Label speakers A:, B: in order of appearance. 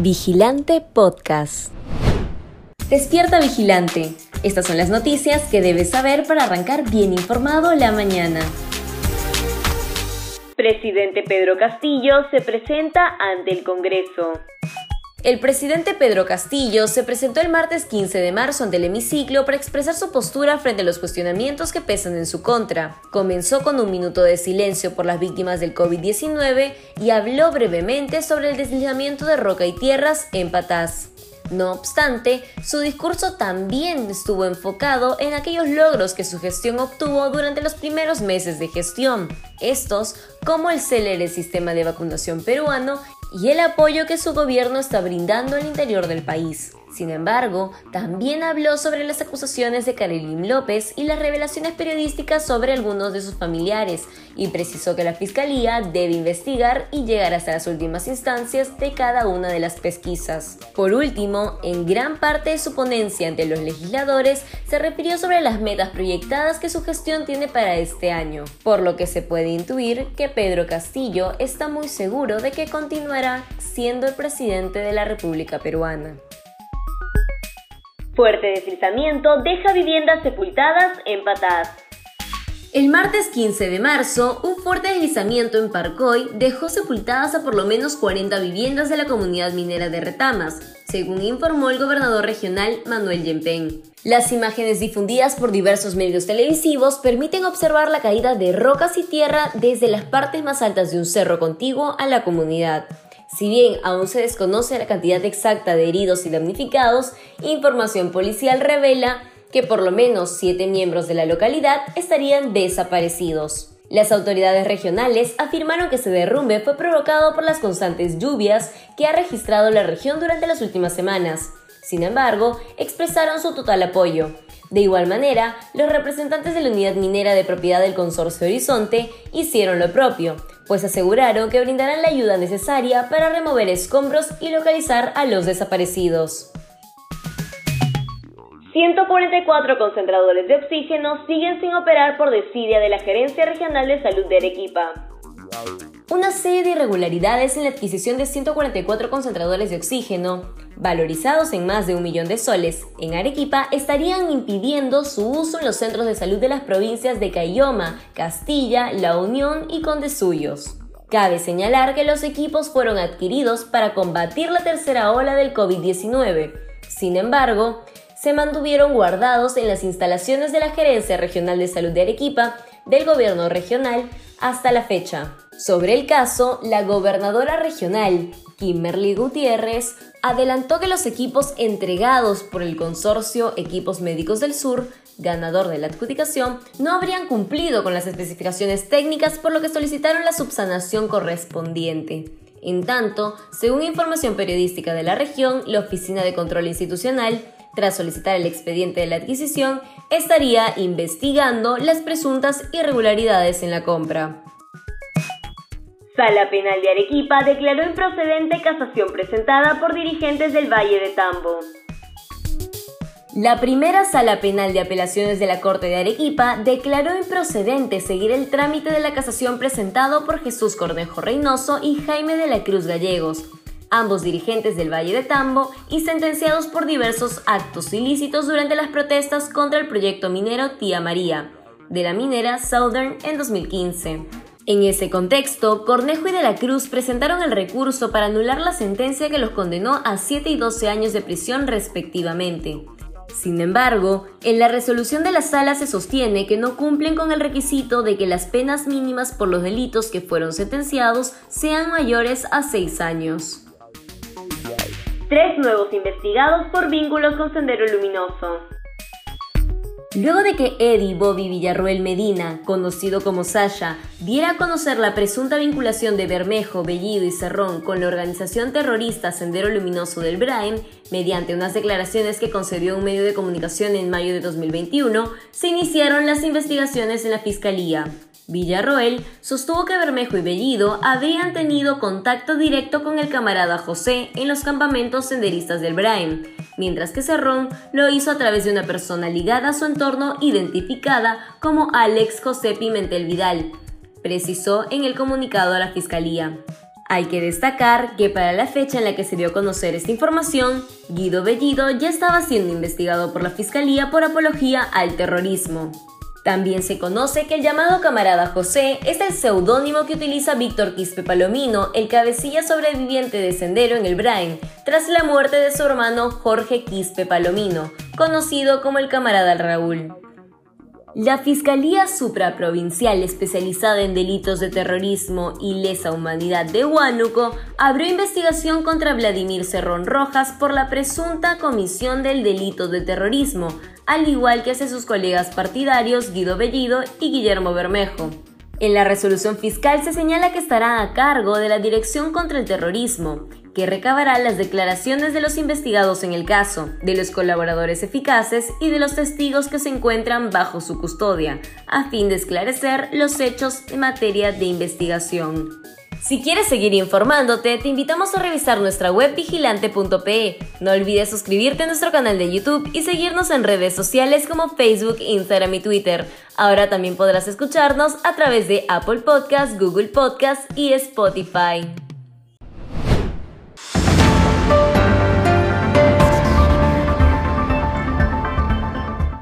A: Vigilante Podcast. Despierta Vigilante. Estas son las noticias que debes saber para arrancar bien informado la mañana.
B: Presidente Pedro Castillo se presenta ante el Congreso.
A: El presidente Pedro Castillo se presentó el martes 15 de marzo ante el hemiciclo para expresar su postura frente a los cuestionamientos que pesan en su contra. Comenzó con un minuto de silencio por las víctimas del COVID-19 y habló brevemente sobre el deslizamiento de roca y tierras en Patás. No obstante, su discurso también estuvo enfocado en aquellos logros que su gestión obtuvo durante los primeros meses de gestión, estos como el célere sistema de vacunación peruano y el apoyo que su gobierno está brindando al interior del país. Sin embargo, también habló sobre las acusaciones de Karelim López y las revelaciones periodísticas sobre algunos de sus familiares, y precisó que la Fiscalía debe investigar y llegar hasta las últimas instancias de cada una de las pesquisas. Por último, en gran parte de su ponencia ante los legisladores, se refirió sobre las metas proyectadas que su gestión tiene para este año, por lo que se puede intuir que Pedro Castillo está muy seguro de que continuará siendo el presidente de la República Peruana.
B: Fuerte deslizamiento deja viviendas sepultadas en Patás.
A: El martes 15 de marzo, un fuerte deslizamiento en Parcoy dejó sepultadas a por lo menos 40 viviendas de la comunidad minera de Retamas, según informó el gobernador regional Manuel Yempén. Las imágenes difundidas por diversos medios televisivos permiten observar la caída de rocas y tierra desde las partes más altas de un cerro contiguo a la comunidad. Si bien aún se desconoce la cantidad exacta de heridos y damnificados, información policial revela que por lo menos siete miembros de la localidad estarían desaparecidos. Las autoridades regionales afirmaron que ese derrumbe fue provocado por las constantes lluvias que ha registrado la región durante las últimas semanas. Sin embargo, expresaron su total apoyo. De igual manera, los representantes de la unidad minera de propiedad del Consorcio Horizonte hicieron lo propio, pues aseguraron que brindarán la ayuda necesaria para remover escombros y localizar a los desaparecidos.
B: 144 concentradores de oxígeno siguen sin operar por desidia de la Gerencia Regional de Salud de Arequipa.
A: Una serie de irregularidades en la adquisición de 144 concentradores de oxígeno, valorizados en más de un millón de soles, en Arequipa estarían impidiendo su uso en los centros de salud de las provincias de Cayoma, Castilla, La Unión y Condesuyos. Cabe señalar que los equipos fueron adquiridos para combatir la tercera ola del COVID-19. Sin embargo, se mantuvieron guardados en las instalaciones de la Gerencia Regional de Salud de Arequipa del Gobierno Regional hasta la fecha. Sobre el caso, la gobernadora regional, Kimberly Gutiérrez, adelantó que los equipos entregados por el consorcio Equipos Médicos del Sur, ganador de la adjudicación, no habrían cumplido con las especificaciones técnicas por lo que solicitaron la subsanación correspondiente. En tanto, según información periodística de la región, la Oficina de Control Institucional tras solicitar el expediente de la adquisición, estaría investigando las presuntas irregularidades en la compra.
B: Sala Penal de Arequipa declaró improcedente casación presentada por dirigentes del Valle de Tambo.
A: La primera sala penal de apelaciones de la Corte de Arequipa declaró improcedente seguir el trámite de la casación presentado por Jesús Cornejo Reynoso y Jaime de la Cruz Gallegos, ambos dirigentes del Valle de Tambo y sentenciados por diversos actos ilícitos durante las protestas contra el proyecto minero Tía María, de la minera Southern en 2015. En ese contexto, Cornejo y de la Cruz presentaron el recurso para anular la sentencia que los condenó a 7 y 12 años de prisión respectivamente. Sin embargo, en la resolución de la sala se sostiene que no cumplen con el requisito de que las penas mínimas por los delitos que fueron sentenciados sean mayores a 6 años.
B: Tres nuevos investigados por vínculos con Sendero Luminoso.
A: Luego de que Eddie Bobby Villarroel Medina, conocido como Sasha, diera a conocer la presunta vinculación de Bermejo, Bellido y Cerrón con la organización terrorista Sendero Luminoso del Brain, mediante unas declaraciones que concedió un medio de comunicación en mayo de 2021, se iniciaron las investigaciones en la Fiscalía. Villarroel sostuvo que Bermejo y Bellido habían tenido contacto directo con el camarada José en los campamentos senderistas del Braem, mientras que Cerrón lo hizo a través de una persona ligada a su entorno identificada como Alex José Pimentel Vidal, precisó en el comunicado a la Fiscalía. Hay que destacar que para la fecha en la que se dio a conocer esta información, Guido Bellido ya estaba siendo investigado por la Fiscalía por apología al terrorismo. También se conoce que el llamado camarada José es el seudónimo que utiliza Víctor Quispe Palomino, el cabecilla sobreviviente de Sendero en el Brain, tras la muerte de su hermano Jorge Quispe Palomino, conocido como el camarada Raúl. La Fiscalía Supraprovincial especializada en delitos de terrorismo y lesa humanidad de Huánuco abrió investigación contra Vladimir Cerrón Rojas por la presunta comisión del delito de terrorismo, al igual que hace sus colegas partidarios Guido Bellido y Guillermo Bermejo. En la resolución fiscal se señala que estará a cargo de la Dirección contra el Terrorismo que recabará las declaraciones de los investigados en el caso, de los colaboradores eficaces y de los testigos que se encuentran bajo su custodia, a fin de esclarecer los hechos en materia de investigación. Si quieres seguir informándote, te invitamos a revisar nuestra web vigilante.pe. No olvides suscribirte a nuestro canal de YouTube y seguirnos en redes sociales como Facebook, Instagram y Twitter. Ahora también podrás escucharnos a través de Apple Podcasts, Google Podcasts y Spotify.